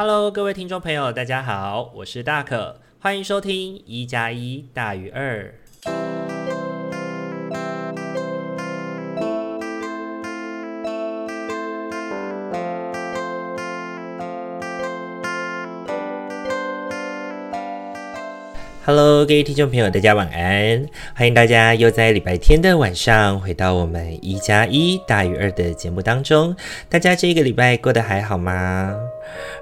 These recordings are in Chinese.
Hello，各位听众朋友，大家好，我是大可，欢迎收听一加一大于二。Hello，各位听众朋友，大家晚安！欢迎大家又在礼拜天的晚上回到我们一加一大于二的节目当中。大家这个礼拜过得还好吗？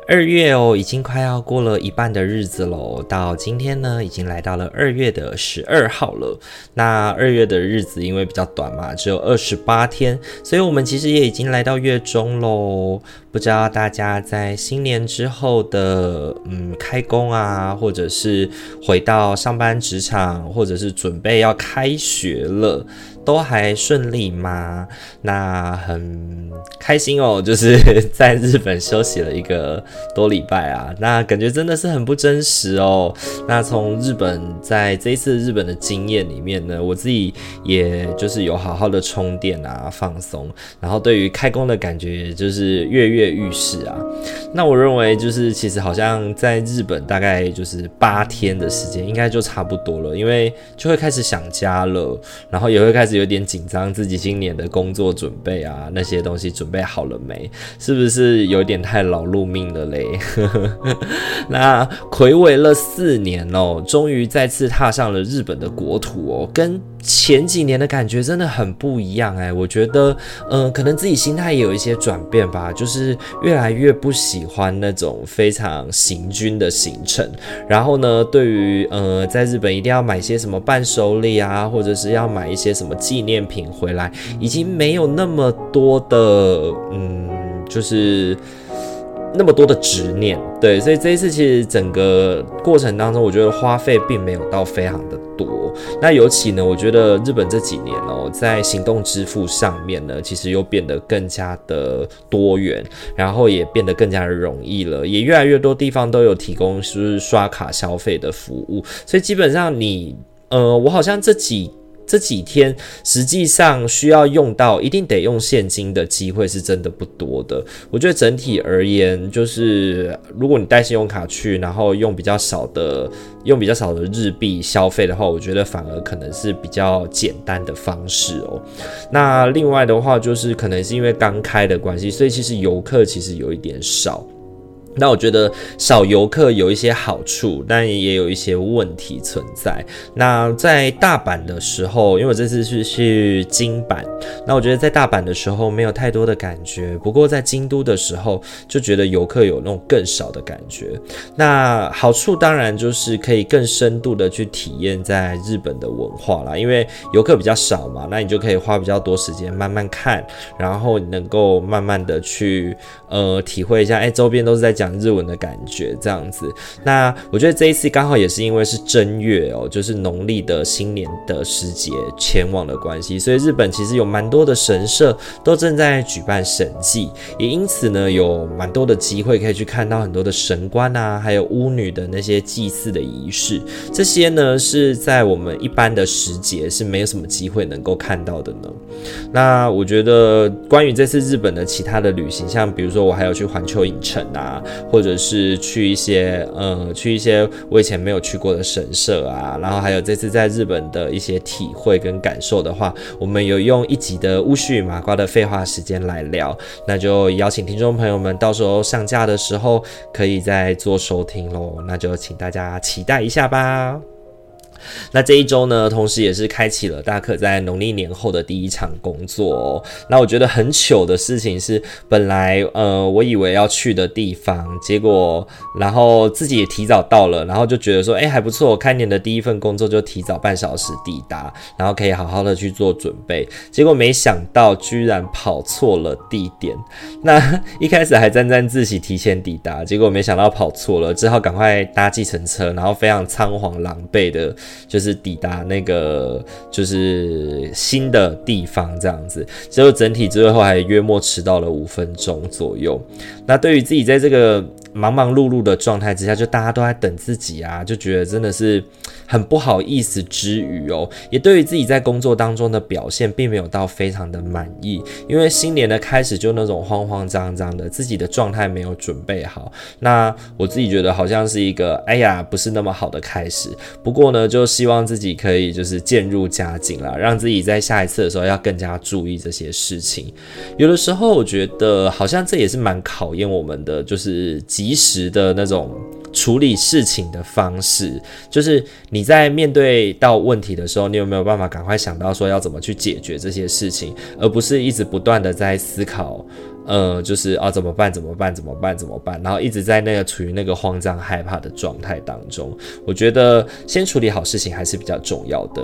二月哦，已经快要过了一半的日子喽。到今天呢，已经来到了二月的十二号了。那二月的日子因为比较短嘛，只有二十八天，所以我们其实也已经来到月中喽。不知道大家在新年之后的嗯开工啊，或者是回到上班职场，或者是准备要开学了。都还顺利吗？那很开心哦，就是在日本休息了一个多礼拜啊，那感觉真的是很不真实哦。那从日本在这一次日本的经验里面呢，我自己也就是有好好的充电啊，放松，然后对于开工的感觉就是跃跃欲试啊。那我认为就是其实好像在日本大概就是八天的时间应该就差不多了，因为就会开始想家了，然后也会开始。有点紧张，自己今年的工作准备啊，那些东西准备好了没？是不是有点太劳碌命了嘞？那魁违了四年哦，终于再次踏上了日本的国土哦，跟前几年的感觉真的很不一样哎。我觉得，嗯、呃，可能自己心态也有一些转变吧，就是越来越不喜欢那种非常行军的行程。然后呢，对于呃，在日本一定要买些什么伴手礼啊，或者是要买一些什么。纪念品回来已经没有那么多的，嗯，就是那么多的执念，对，所以这一次其实整个过程当中，我觉得花费并没有到非常的多。那尤其呢，我觉得日本这几年哦，在行动支付上面呢，其实又变得更加的多元，然后也变得更加的容易了，也越来越多地方都有提供就是刷卡消费的服务，所以基本上你，呃，我好像这几。这几天实际上需要用到一定得用现金的机会是真的不多的。我觉得整体而言，就是如果你带信用卡去，然后用比较少的用比较少的日币消费的话，我觉得反而可能是比较简单的方式哦。那另外的话，就是可能是因为刚开的关系，所以其实游客其实有一点少。那我觉得少游客有一些好处，但也有一些问题存在。那在大阪的时候，因为我这次是去京阪，那我觉得在大阪的时候没有太多的感觉。不过在京都的时候，就觉得游客有那种更少的感觉。那好处当然就是可以更深度的去体验在日本的文化啦，因为游客比较少嘛，那你就可以花比较多时间慢慢看，然后能够慢慢的去呃体会一下，哎，周边都是在讲。日文的感觉这样子，那我觉得这一次刚好也是因为是正月哦，就是农历的新年的时节前往的关系，所以日本其实有蛮多的神社都正在举办神祭，也因此呢有蛮多的机会可以去看到很多的神官啊，还有巫女的那些祭祀的仪式，这些呢是在我们一般的时节是没有什么机会能够看到的呢。那我觉得关于这次日本的其他的旅行，像比如说我还有去环球影城啊。或者是去一些呃，去一些我以前没有去过的神社啊，然后还有这次在日本的一些体会跟感受的话，我们有用一集的乌须与麻瓜的废话时间来聊，那就邀请听众朋友们到时候上架的时候可以再做收听喽，那就请大家期待一下吧。那这一周呢，同时也是开启了大可在农历年后的第一场工作哦。那我觉得很糗的事情是，本来呃我以为要去的地方，结果然后自己也提早到了，然后就觉得说，哎还不错，开年的第一份工作就提早半小时抵达，然后可以好好的去做准备。结果没想到居然跑错了地点。那一开始还沾沾自喜提前抵达，结果没想到跑错了，只好赶快搭计程车，然后非常仓皇狼狈的。就是抵达那个就是新的地方这样子，结果整体最后还约莫迟到了五分钟左右。那对于自己在这个忙忙碌碌的状态之下，就大家都在等自己啊，就觉得真的是很不好意思之余哦，也对于自己在工作当中的表现并没有到非常的满意，因为新年的开始就那种慌慌张张的，自己的状态没有准备好。那我自己觉得好像是一个哎呀不是那么好的开始。不过呢，就希望自己可以就是渐入佳境啦，让自己在下一次的时候要更加注意这些事情。有的时候我觉得好像这也是蛮考验我们的，就是及时的那种处理事情的方式，就是你在面对到问题的时候，你有没有办法赶快想到说要怎么去解决这些事情，而不是一直不断的在思考，呃，就是啊怎么办？怎么办？怎么办？怎么办？然后一直在那个处于那个慌张害怕的状态当中。我觉得先处理好事情还是比较重要的。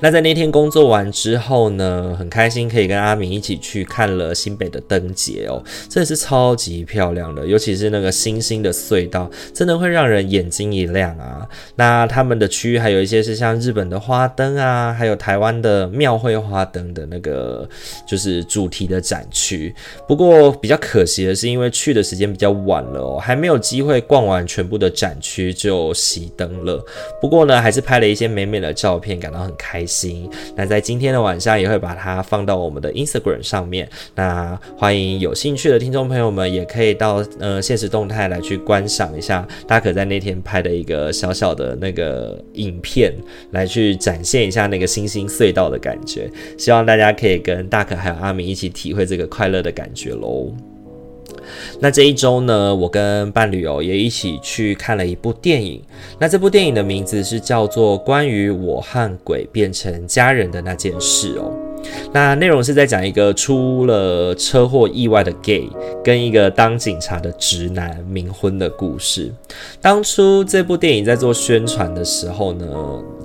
那在那天工作完之后呢，很开心可以跟阿明一起去看了新北的灯节哦，真的是超级漂亮的，尤其是那个星星的隧道，真的会让人眼睛一亮啊。那他们的区域还有一些是像日本的花灯啊，还有台湾的庙会花灯的那个就是主题的展区。不过比较可惜的是，因为去的时间比较晚了哦，还没有机会逛完全部的展区就熄灯了。不过呢，还是拍了一些美美的照片，感到很开。开心，那在今天的晚上也会把它放到我们的 Instagram 上面。那欢迎有兴趣的听众朋友们，也可以到呃现实动态来去观赏一下，大可在那天拍的一个小小的那个影片，来去展现一下那个星星隧道的感觉。希望大家可以跟大可还有阿明一起体会这个快乐的感觉喽。那这一周呢，我跟伴侣哦也一起去看了一部电影。那这部电影的名字是叫做《关于我和鬼变成家人的那件事》哦。那内容是在讲一个出了车祸意外的 gay 跟一个当警察的直男冥婚的故事。当初这部电影在做宣传的时候呢，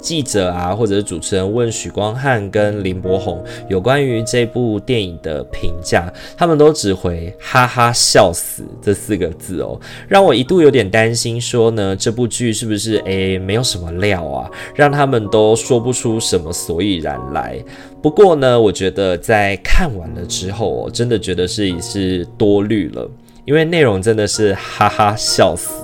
记者啊或者是主持人问许光汉跟林柏宏 有关于这部电影的评价，他们都只回哈哈笑死这四个字哦，让我一度有点担心说呢，这部剧是不是诶没有什么料啊，让他们都说不出什么所以然来。不过呢，我觉得在看完了之后，我真的觉得是已是多虑了，因为内容真的是哈哈笑死。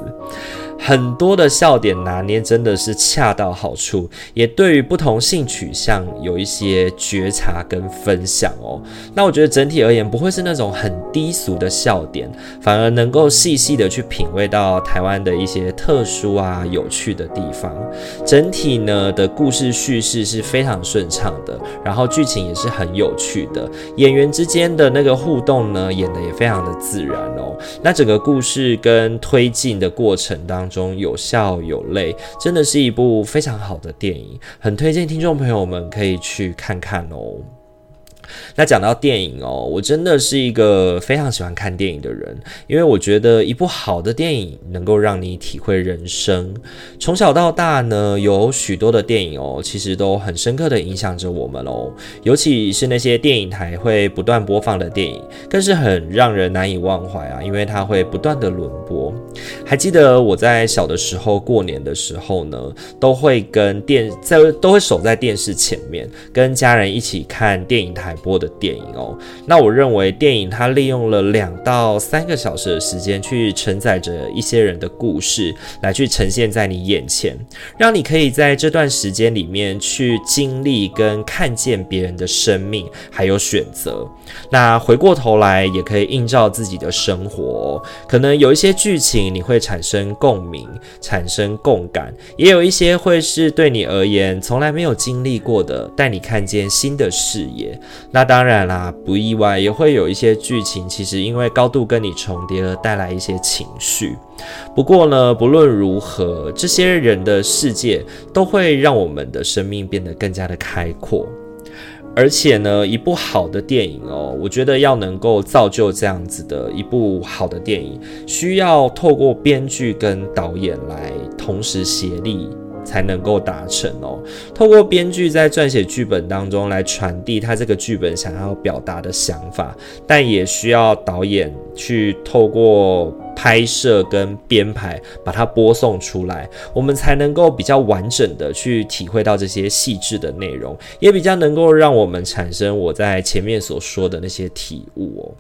很多的笑点拿捏真的是恰到好处，也对于不同性取向有一些觉察跟分享哦。那我觉得整体而言不会是那种很低俗的笑点，反而能够细细的去品味到台湾的一些特殊啊有趣的地方。整体呢的故事叙事是非常顺畅的，然后剧情也是很有趣的，演员之间的那个互动呢演得也非常的自然哦。那整个故事跟推进的过程当中。中有笑有泪，真的是一部非常好的电影，很推荐听众朋友们可以去看看哦。那讲到电影哦，我真的是一个非常喜欢看电影的人，因为我觉得一部好的电影能够让你体会人生。从小到大呢，有许多的电影哦，其实都很深刻的影响着我们哦。尤其是那些电影台会不断播放的电影，更是很让人难以忘怀啊，因为它会不断的轮播。还记得我在小的时候，过年的时候呢，都会跟电在都会守在电视前面，跟家人一起看电影台播的电影哦，那我认为电影它利用了两到三个小时的时间去承载着一些人的故事，来去呈现在你眼前，让你可以在这段时间里面去经历跟看见别人的生命还有选择。那回过头来也可以映照自己的生活，可能有一些剧情你会产生共鸣、产生共感，也有一些会是对你而言从来没有经历过的，带你看见新的视野。那当然啦，不意外也会有一些剧情，其实因为高度跟你重叠而带来一些情绪。不过呢，不论如何，这些人的世界都会让我们的生命变得更加的开阔。而且呢，一部好的电影哦，我觉得要能够造就这样子的一部好的电影，需要透过编剧跟导演来同时协力。才能够达成哦。透过编剧在撰写剧本当中来传递他这个剧本想要表达的想法，但也需要导演去透过拍摄跟编排把它播送出来，我们才能够比较完整的去体会到这些细致的内容，也比较能够让我们产生我在前面所说的那些体悟哦。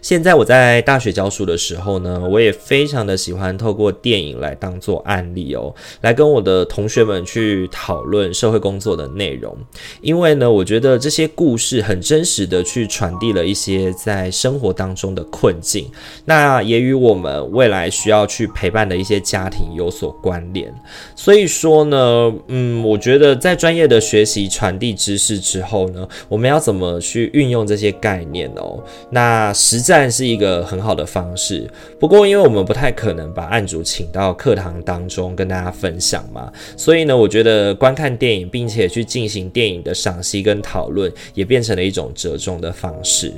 现在我在大学教书的时候呢，我也非常的喜欢透过电影来当做案例哦，来跟我的同学们去讨论社会工作的内容。因为呢，我觉得这些故事很真实的去传递了一些在生活当中的困境，那也与我们未来需要去陪伴的一些家庭有所关联。所以说呢，嗯，我觉得在专业的学习传递知识之后呢，我们要怎么去运用这些概念哦？那实战是一个很好的方式，不过因为我们不太可能把案主请到课堂当中跟大家分享嘛，所以呢，我觉得观看电影并且去进行电影的赏析跟讨论，也变成了一种折中的方式。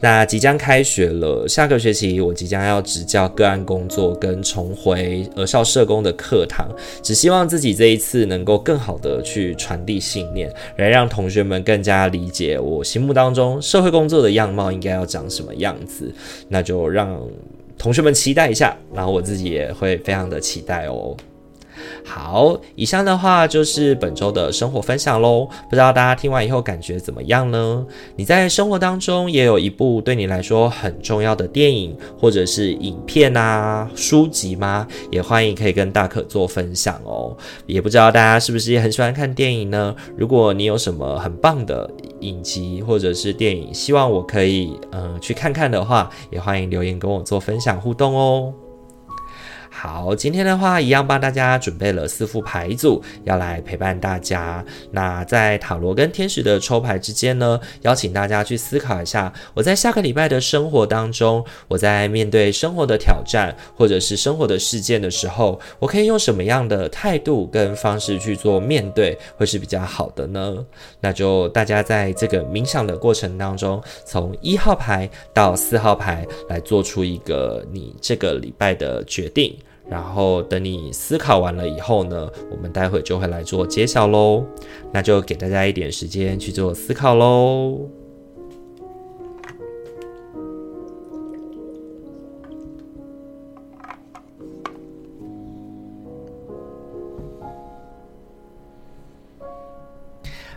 那即将开学了，下个学期我即将要执教个案工作跟重回儿少社工的课堂，只希望自己这一次能够更好的去传递信念，来让同学们更加理解我心目当中社会工作的样貌应该要长什么样子。那就让同学们期待一下，然后我自己也会非常的期待哦。好，以上的话就是本周的生活分享喽。不知道大家听完以后感觉怎么样呢？你在生活当中也有一部对你来说很重要的电影或者是影片啊、书籍吗？也欢迎可以跟大可做分享哦。也不知道大家是不是也很喜欢看电影呢？如果你有什么很棒的影集或者是电影，希望我可以嗯、去看看的话，也欢迎留言跟我做分享互动哦。好，今天的话一样帮大家准备了四副牌组，要来陪伴大家。那在塔罗跟天使的抽牌之间呢，邀请大家去思考一下，我在下个礼拜的生活当中，我在面对生活的挑战或者是生活的事件的时候，我可以用什么样的态度跟方式去做面对，会是比较好的呢？那就大家在这个冥想的过程当中，从一号牌到四号牌来做出一个你这个礼拜的决定。然后等你思考完了以后呢，我们待会就会来做揭晓喽。那就给大家一点时间去做思考喽。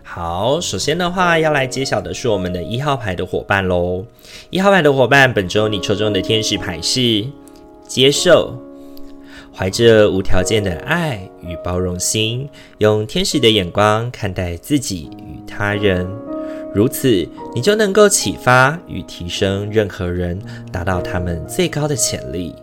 好，首先的话要来揭晓的是我们的一号牌的伙伴喽。一号牌的伙伴，本周你抽中的天使牌是接受。怀着无条件的爱与包容心，用天使的眼光看待自己与他人，如此你就能够启发与提升任何人，达到他们最高的潜力。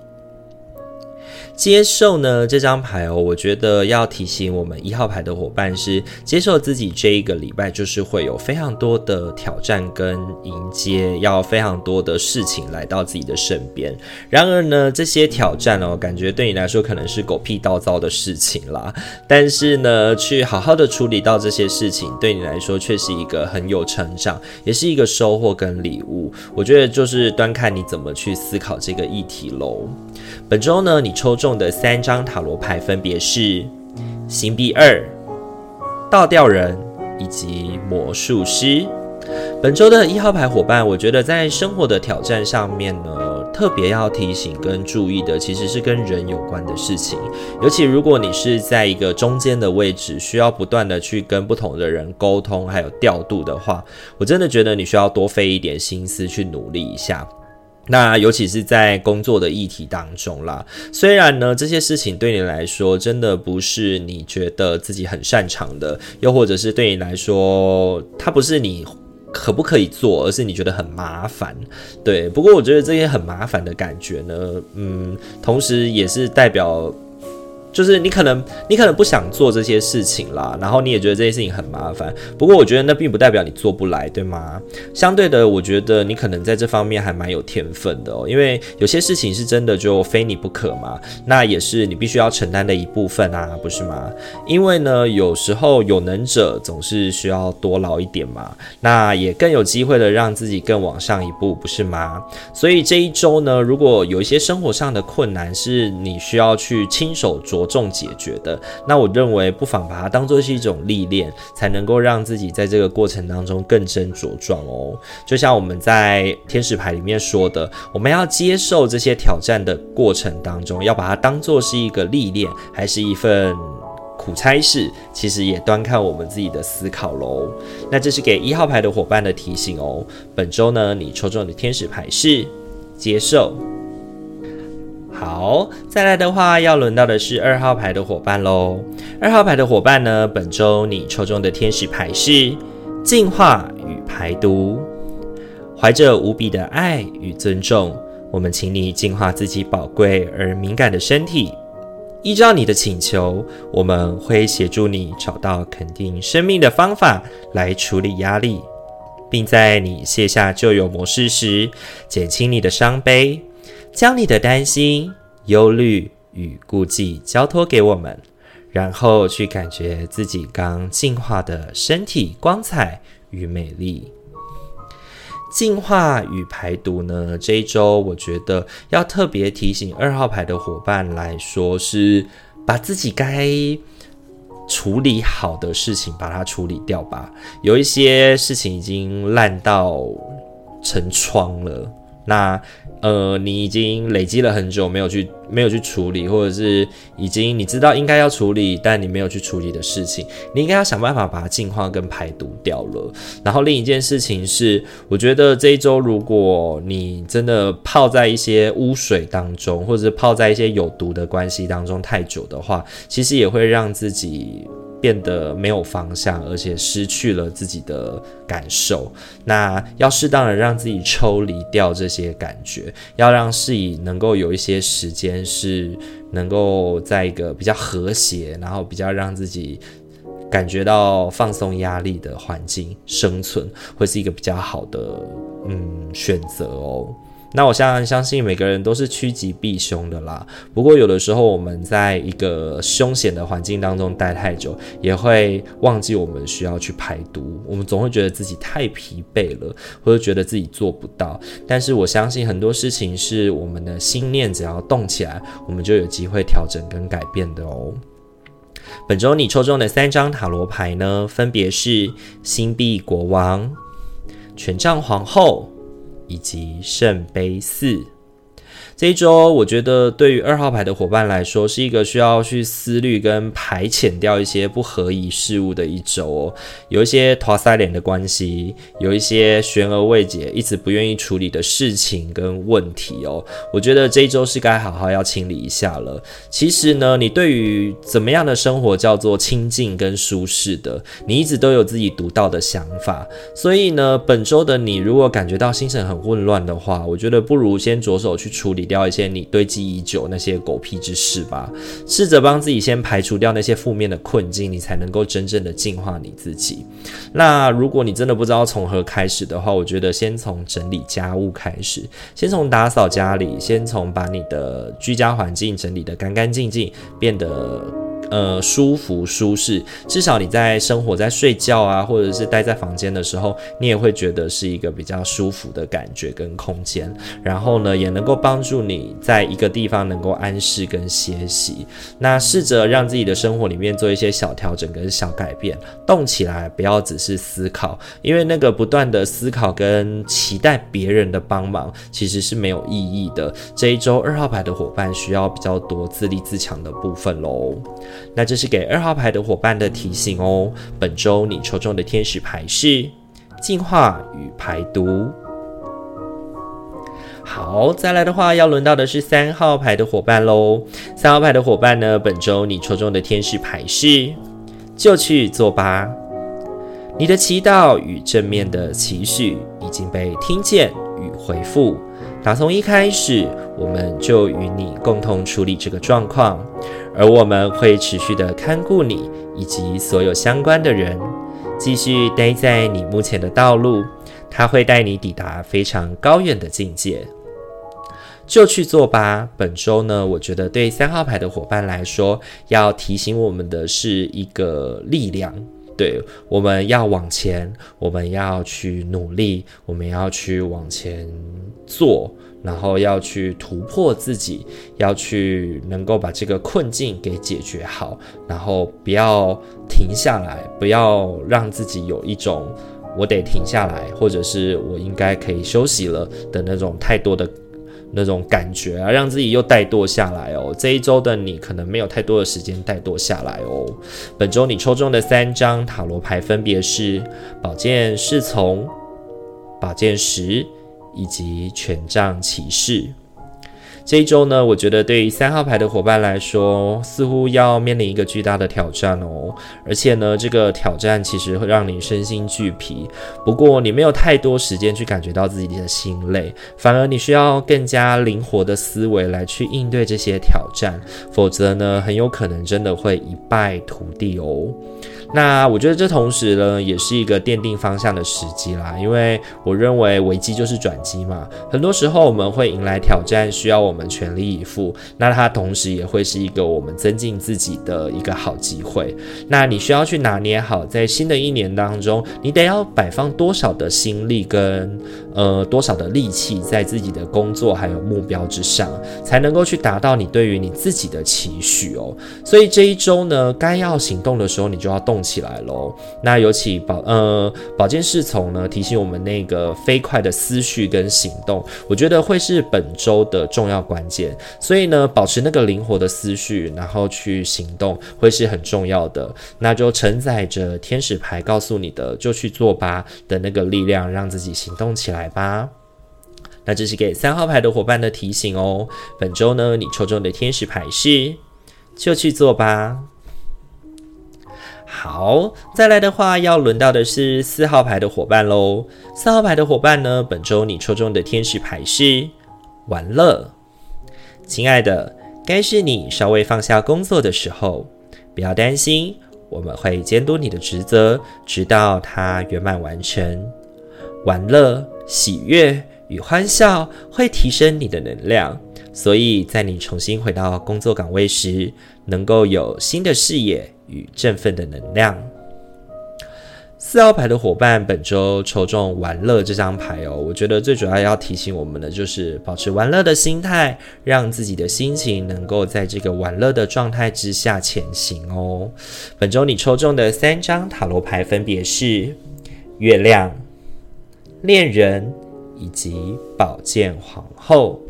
接受呢，这张牌哦，我觉得要提醒我们一号牌的伙伴是接受自己这一个礼拜就是会有非常多的挑战跟迎接，要非常多的事情来到自己的身边。然而呢，这些挑战哦，感觉对你来说可能是狗屁倒灶的事情啦。但是呢，去好好的处理到这些事情，对你来说却是一个很有成长，也是一个收获跟礼物。我觉得就是端看你怎么去思考这个议题喽。本周呢，你抽中的三张塔罗牌分别是星币二、倒吊人以及魔术师。本周的一号牌伙伴，我觉得在生活的挑战上面呢，特别要提醒跟注意的，其实是跟人有关的事情。尤其如果你是在一个中间的位置，需要不断的去跟不同的人沟通，还有调度的话，我真的觉得你需要多费一点心思去努力一下。那尤其是在工作的议题当中啦，虽然呢，这些事情对你来说真的不是你觉得自己很擅长的，又或者是对你来说，它不是你可不可以做，而是你觉得很麻烦。对，不过我觉得这些很麻烦的感觉呢，嗯，同时也是代表。就是你可能你可能不想做这些事情啦，然后你也觉得这些事情很麻烦。不过我觉得那并不代表你做不来，对吗？相对的，我觉得你可能在这方面还蛮有天分的哦，因为有些事情是真的就非你不可嘛，那也是你必须要承担的一部分啊，不是吗？因为呢，有时候有能者总是需要多劳一点嘛，那也更有机会的让自己更往上一步，不是吗？所以这一周呢，如果有一些生活上的困难是你需要去亲手做。着重解决的，那我认为不妨把它当作是一种历练，才能够让自己在这个过程当中更臻茁壮哦。就像我们在天使牌里面说的，我们要接受这些挑战的过程当中，要把它当作是一个历练，还是一份苦差事，其实也端看我们自己的思考喽。那这是给一号牌的伙伴的提醒哦。本周呢，你抽中的天使牌是接受。好，再来的话，要轮到的是二号牌的伙伴喽。二号牌的伙伴呢，本周你抽中的天使牌是净化与排毒。怀着无比的爱与尊重，我们请你净化自己宝贵而敏感的身体。依照你的请求，我们会协助你找到肯定生命的方法来处理压力，并在你卸下旧有模式时，减轻你的伤悲，将你的担心、忧虑与顾忌交托给我们，然后去感觉自己刚净化的身体光彩与美丽。净化与排毒呢，这一周我觉得要特别提醒二号牌的伙伴来说，是把自己该处理好的事情把它处理掉吧。有一些事情已经烂到成疮了，那。呃，你已经累积了很久没有去没有去处理，或者是已经你知道应该要处理，但你没有去处理的事情，你应该要想办法把它净化跟排毒掉了。然后另一件事情是，我觉得这一周如果你真的泡在一些污水当中，或者是泡在一些有毒的关系当中太久的话，其实也会让自己。变得没有方向，而且失去了自己的感受。那要适当的让自己抽离掉这些感觉，要让自己能够有一些时间是能够在一个比较和谐，然后比较让自己感觉到放松压力的环境生存，会是一个比较好的嗯选择哦。那我相相信每个人都是趋吉避凶的啦。不过有的时候我们在一个凶险的环境当中待太久，也会忘记我们需要去排毒。我们总会觉得自己太疲惫了，或者觉得自己做不到。但是我相信很多事情是我们的心念只要动起来，我们就有机会调整跟改变的哦。本周你抽中的三张塔罗牌呢，分别是星币国王、权杖皇后。以及圣杯四。这一周，我觉得对于二号牌的伙伴来说，是一个需要去思虑跟排遣掉一些不合宜事物的一周哦。有一些拖腮脸的关系，有一些悬而未解、一直不愿意处理的事情跟问题哦。我觉得这一周是该好好要清理一下了。其实呢，你对于怎么样的生活叫做清静跟舒适的，你一直都有自己独到的想法。所以呢，本周的你如果感觉到心神很混乱的话，我觉得不如先着手去处理。掉一些你堆积已久那些狗屁之事吧，试着帮自己先排除掉那些负面的困境，你才能够真正的净化你自己。那如果你真的不知道从何开始的话，我觉得先从整理家务开始，先从打扫家里，先从把你的居家环境整理得干干净净，变得。呃，舒服舒适，至少你在生活在睡觉啊，或者是待在房间的时候，你也会觉得是一个比较舒服的感觉跟空间。然后呢，也能够帮助你在一个地方能够安适跟歇息。那试着让自己的生活里面做一些小调整跟小改变，动起来，不要只是思考，因为那个不断的思考跟期待别人的帮忙，其实是没有意义的。这一周二号牌的伙伴需要比较多自立自强的部分喽。那这是给二号牌的伙伴的提醒哦。本周你抽中的天使牌是净化与排毒。好，再来的话要轮到的是三号牌的伙伴喽。三号牌的伙伴呢，本周你抽中的天使牌是就去做吧。你的祈祷与正面的期许已经被听见与回复。打从一开始，我们就与你共同处理这个状况。而我们会持续的看顾你以及所有相关的人，继续待在你目前的道路，他会带你抵达非常高远的境界。就去做吧。本周呢，我觉得对三号牌的伙伴来说，要提醒我们的是一个力量，对，我们要往前，我们要去努力，我们要去往前做。然后要去突破自己，要去能够把这个困境给解决好，然后不要停下来，不要让自己有一种我得停下来，或者是我应该可以休息了的那种太多的那种感觉啊，让自己又怠惰下来哦。这一周的你可能没有太多的时间怠惰下来哦。本周你抽中的三张塔罗牌分别是宝剑侍从、宝剑十以及权杖骑士。这一周呢，我觉得对于三号牌的伙伴来说，似乎要面临一个巨大的挑战哦。而且呢，这个挑战其实会让你身心俱疲。不过你没有太多时间去感觉到自己的心累，反而你需要更加灵活的思维来去应对这些挑战，否则呢，很有可能真的会一败涂地哦。那我觉得这同时呢，也是一个奠定方向的时机啦。因为我认为危机就是转机嘛。很多时候我们会迎来挑战，需要我们全力以赴。那它同时也会是一个我们增进自己的一个好机会。那你需要去拿捏好，在新的一年当中，你得要摆放多少的心力跟呃多少的力气在自己的工作还有目标之上，才能够去达到你对于你自己的期许哦。所以这一周呢，该要行动的时候，你就要动起来喽。那尤其宝呃宝剑侍从呢，提醒我们那个飞快的思绪跟行动，我觉得会是本周的重要关键。所以呢，保持那个灵活的思绪，然后去行动，会是很重要的。那就承载着天使牌告诉你的“就去做吧”的那个力量，让自己行动起来吧。那这是给三号牌的伙伴的提醒哦。本周呢，你抽中的天使牌是“就去做吧”。好，再来的话，要轮到的是四号牌的伙伴喽。四号牌的伙伴呢，本周你抽中的天使牌是玩乐。亲爱的，该是你稍微放下工作的时候，不要担心，我们会监督你的职责，直到它圆满完成。玩乐、喜悦与欢笑会提升你的能量，所以在你重新回到工作岗位时，能够有新的视野。与振奋的能量。四号牌的伙伴本周抽中玩乐这张牌哦，我觉得最主要要提醒我们的就是保持玩乐的心态，让自己的心情能够在这个玩乐的状态之下前行哦。本周你抽中的三张塔罗牌分别是月亮、恋人以及宝剑皇后。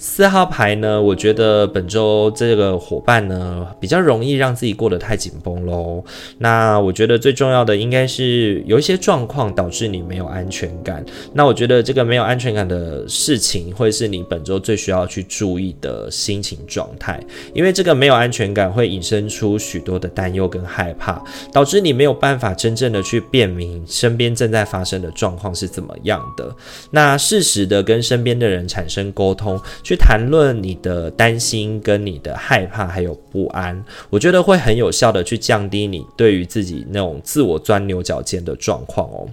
四号牌呢，我觉得本周这个伙伴呢，比较容易让自己过得太紧绷喽。那我觉得最重要的应该是有一些状况导致你没有安全感。那我觉得这个没有安全感的事情，会是你本周最需要去注意的心情状态。因为这个没有安全感会引申出许多的担忧跟害怕，导致你没有办法真正的去辨明身边正在发生的状况是怎么样的。那适时的跟身边的人产生沟通。去谈论你的担心、跟你的害怕还有不安，我觉得会很有效的去降低你对于自己那种自我钻牛角尖的状况哦。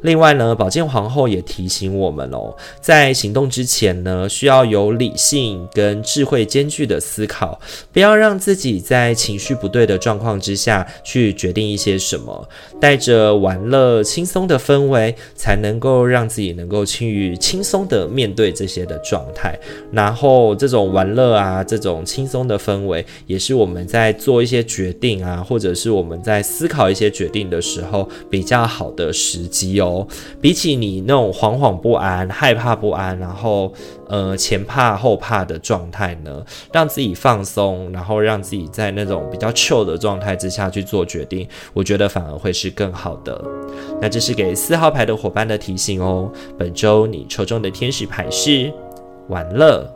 另外呢，宝剑皇后也提醒我们哦，在行动之前呢，需要有理性跟智慧兼具的思考，不要让自己在情绪不对的状况之下去决定一些什么，带着玩乐轻松的氛围，才能够让自己能够轻于轻松的面对这些的状态。然后这种玩乐啊，这种轻松的氛围，也是我们在做一些决定啊，或者是我们在思考一些决定的时候比较好的时机哦。比起你那种惶惶不安、害怕不安，然后呃前怕后怕的状态呢，让自己放松，然后让自己在那种比较 chill 的状态之下去做决定，我觉得反而会是更好的。那这是给四号牌的伙伴的提醒哦。本周你抽中的天使牌是。玩乐，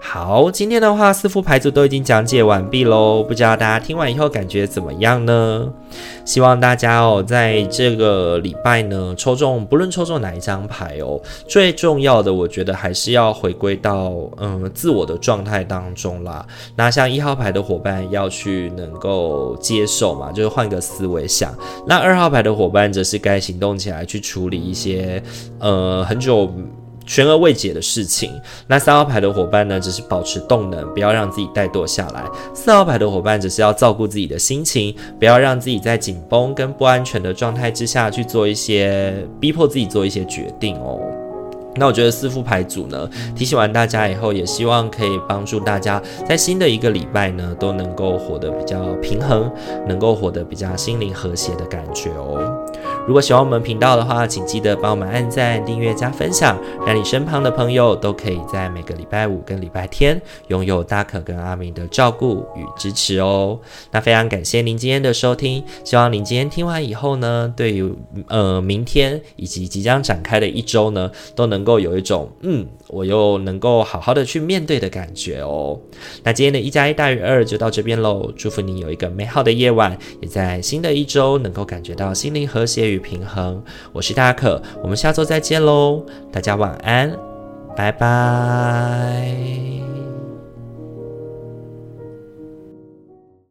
好，今天的话四副牌组都已经讲解完毕喽，不知道大家听完以后感觉怎么样呢？希望大家哦，在这个礼拜呢，抽中不论抽中哪一张牌哦，最重要的我觉得还是要回归到嗯自我的状态当中啦。那像一号牌的伙伴要去能够接受嘛，就是换个思维想；那二号牌的伙伴则是该行动起来去处理一些呃很久。悬而未解的事情，那三号牌的伙伴呢，只是保持动能，不要让自己怠惰下来；四号牌的伙伴只是要照顾自己的心情，不要让自己在紧绷跟不安全的状态之下去做一些逼迫自己做一些决定哦。那我觉得四副牌组呢，提醒完大家以后，也希望可以帮助大家在新的一个礼拜呢，都能够活得比较平衡，能够活得比较心灵和谐的感觉哦。如果喜欢我们频道的话，请记得帮我们按赞、订阅、加分享，让你身旁的朋友都可以在每个礼拜五跟礼拜天拥有大可跟阿明的照顾与支持哦。那非常感谢您今天的收听，希望您今天听完以后呢，对于呃明天以及即将展开的一周呢，都能够有一种嗯，我又能够好好的去面对的感觉哦。那今天的一加一大于二就到这边喽，祝福你有一个美好的夜晚，也在新的一周能够感觉到心灵和谐与平衡。我是大可，我们下周再见喽，大家晚安，拜拜。